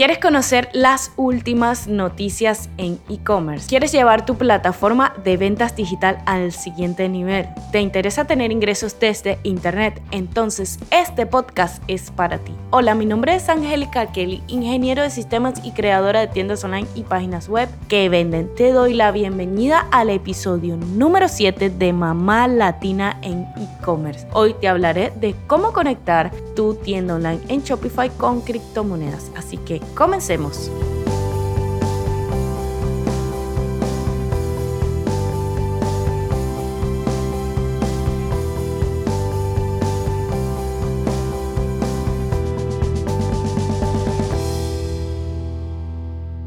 ¿Quieres conocer las últimas noticias en e-commerce? ¿Quieres llevar tu plataforma de ventas digital al siguiente nivel? ¿Te interesa tener ingresos desde Internet? Entonces, este podcast es para ti. Hola, mi nombre es Angélica Kelly, ingeniero de sistemas y creadora de tiendas online y páginas web que venden. Te doy la bienvenida al episodio número 7 de Mamá Latina en e-commerce. Hoy te hablaré de cómo conectar tu tienda online en Shopify con criptomonedas. Así que Comencemos.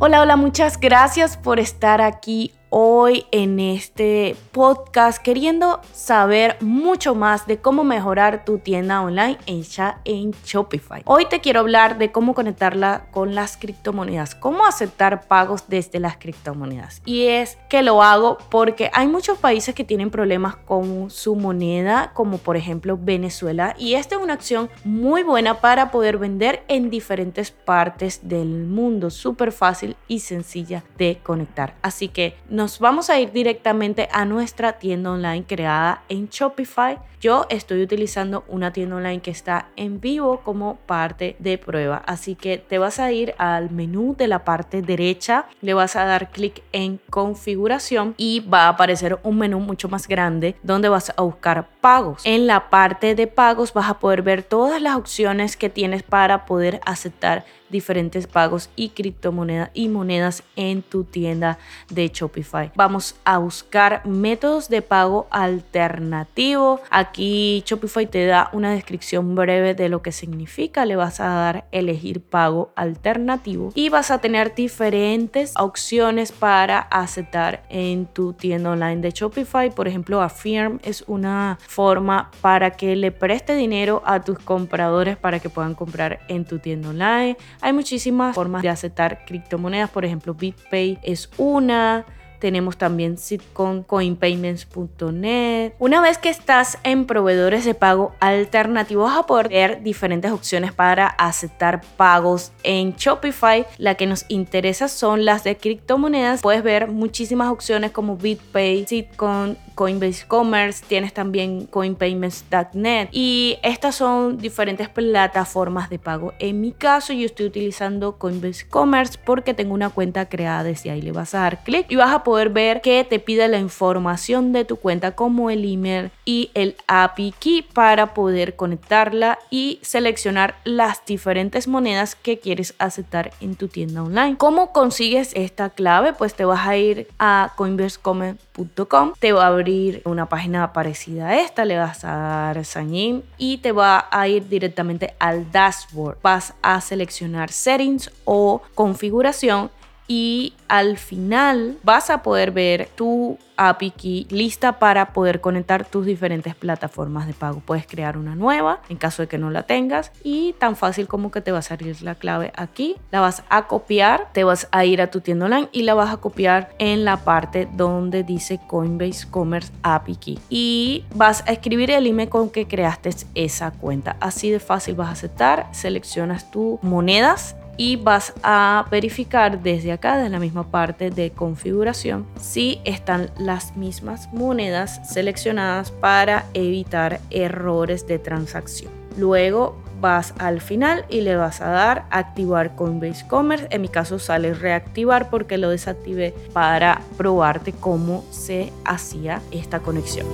Hola, hola, muchas gracias por estar aquí hoy en este podcast queriendo saber mucho más de cómo mejorar tu tienda online hecha en Shopify. Hoy te quiero hablar de cómo conectarla con las criptomonedas, cómo aceptar pagos desde las criptomonedas. Y es que lo hago porque hay muchos países que tienen problemas con su moneda, como por ejemplo Venezuela, y esta es una acción muy buena para poder vender en diferentes partes del mundo, súper fácil y sencilla de conectar. Así que no nos vamos a ir directamente a nuestra tienda online creada en Shopify. Yo estoy utilizando una tienda online que está en vivo como parte de prueba. Así que te vas a ir al menú de la parte derecha, le vas a dar clic en configuración y va a aparecer un menú mucho más grande donde vas a buscar pagos. En la parte de pagos vas a poder ver todas las opciones que tienes para poder aceptar diferentes pagos y criptomonedas y monedas en tu tienda de Shopify. Vamos a buscar métodos de pago alternativo. Aquí Shopify te da una descripción breve de lo que significa. Le vas a dar elegir pago alternativo y vas a tener diferentes opciones para aceptar en tu tienda online de Shopify. Por ejemplo, Affirm es una forma para que le preste dinero a tus compradores para que puedan comprar en tu tienda online. Hay muchísimas formas de aceptar criptomonedas, por ejemplo, BitPay es una. Tenemos también Sitcom, coinpayments.net. Una vez que estás en proveedores de pago alternativos, vas a poder ver diferentes opciones para aceptar pagos en Shopify. La que nos interesa son las de criptomonedas. Puedes ver muchísimas opciones como BitPay, Sitcom, Coinbase Commerce, tienes también coinpayments.net y estas son diferentes plataformas de pago. En mi caso yo estoy utilizando Coinbase Commerce porque tengo una cuenta creada desde ahí. Le vas a dar clic y vas a poder ver que te pide la información de tu cuenta como el email y el API key para poder conectarla y seleccionar las diferentes monedas que quieres aceptar en tu tienda online. ¿Cómo consigues esta clave? Pues te vas a ir a coinbasecommerce.com, te va a abrir una página parecida a esta, le vas a dar sign in y te va a ir directamente al dashboard. Vas a seleccionar settings o configuración y al final vas a poder ver tu API Key lista para poder conectar tus diferentes plataformas de pago. Puedes crear una nueva en caso de que no la tengas y tan fácil como que te va a salir la clave aquí, la vas a copiar, te vas a ir a tu tienda online y la vas a copiar en la parte donde dice Coinbase Commerce API Key y vas a escribir el email con que creaste esa cuenta. Así de fácil vas a aceptar, seleccionas tus monedas y vas a verificar desde acá, de la misma parte de configuración, si están las mismas monedas seleccionadas para evitar errores de transacción. Luego vas al final y le vas a dar activar Coinbase Commerce. En mi caso sale reactivar porque lo desactivé para probarte cómo se hacía esta conexión.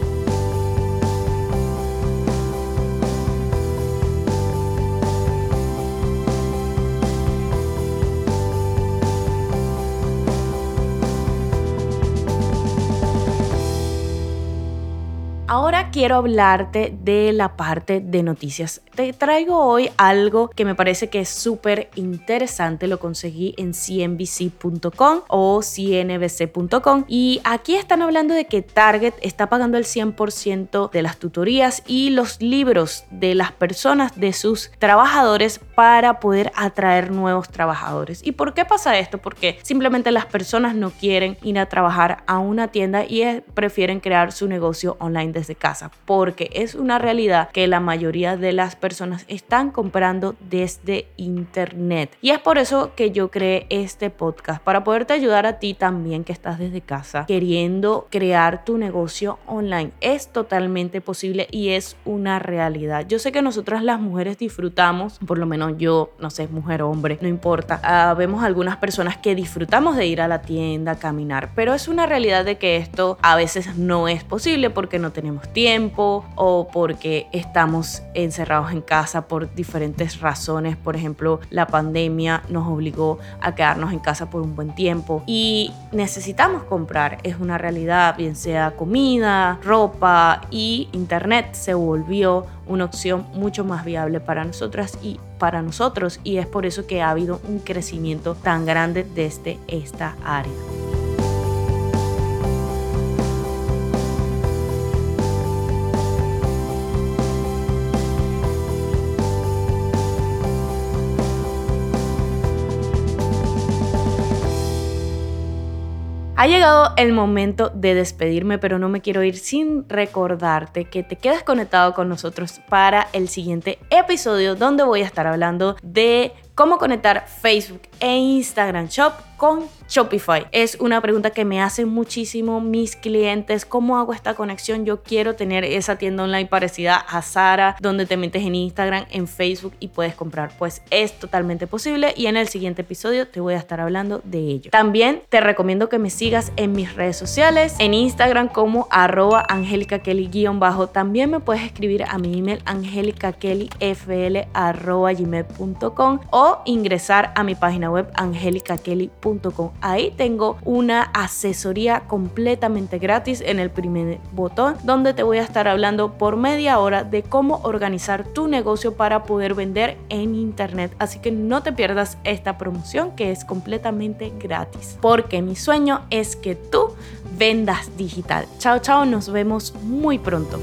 Quiero hablarte de la parte de noticias. Te traigo hoy algo que me parece que es súper interesante. Lo conseguí en cnbc.com o cnbc.com y aquí están hablando de que Target está pagando el 100% de las tutorías y los libros de las personas, de sus trabajadores para poder atraer nuevos trabajadores. ¿Y por qué pasa esto? Porque simplemente las personas no quieren ir a trabajar a una tienda y prefieren crear su negocio online desde casa. Porque es una realidad que la mayoría de las personas están comprando desde internet. Y es por eso que yo creé este podcast, para poderte ayudar a ti también que estás desde casa queriendo crear tu negocio online. Es totalmente posible y es una realidad. Yo sé que nosotras las mujeres disfrutamos, por lo menos yo, no sé, mujer hombre, no importa. Ah, vemos algunas personas que disfrutamos de ir a la tienda, caminar, pero es una realidad de que esto a veces no es posible porque no tenemos tiempo o porque estamos encerrados en casa por diferentes razones. Por ejemplo, la pandemia nos obligó a quedarnos en casa por un buen tiempo y necesitamos comprar. Es una realidad, bien sea comida, ropa y internet se volvió una opción mucho más viable para nosotras y para nosotros y es por eso que ha habido un crecimiento tan grande desde esta área. Ha llegado el momento de despedirme, pero no me quiero ir sin recordarte que te quedes conectado con nosotros para el siguiente episodio donde voy a estar hablando de cómo conectar Facebook e Instagram Shop con Shopify. Es una pregunta que me hacen muchísimo mis clientes. ¿Cómo hago esta conexión? Yo quiero tener esa tienda online parecida a Sara, donde te metes en Instagram, en Facebook y puedes comprar. Pues es totalmente posible y en el siguiente episodio te voy a estar hablando de ello. También te recomiendo que me sigas en mis redes sociales, en Instagram como arroba bajo. También me puedes escribir a mi email angelicakellyfl arroba gmail.com ingresar a mi página web angelicakelly.com Ahí tengo una asesoría completamente gratis en el primer botón donde te voy a estar hablando por media hora de cómo organizar tu negocio para poder vender en internet. Así que no te pierdas esta promoción que es completamente gratis. Porque mi sueño es que tú vendas digital. Chao, chao, nos vemos muy pronto.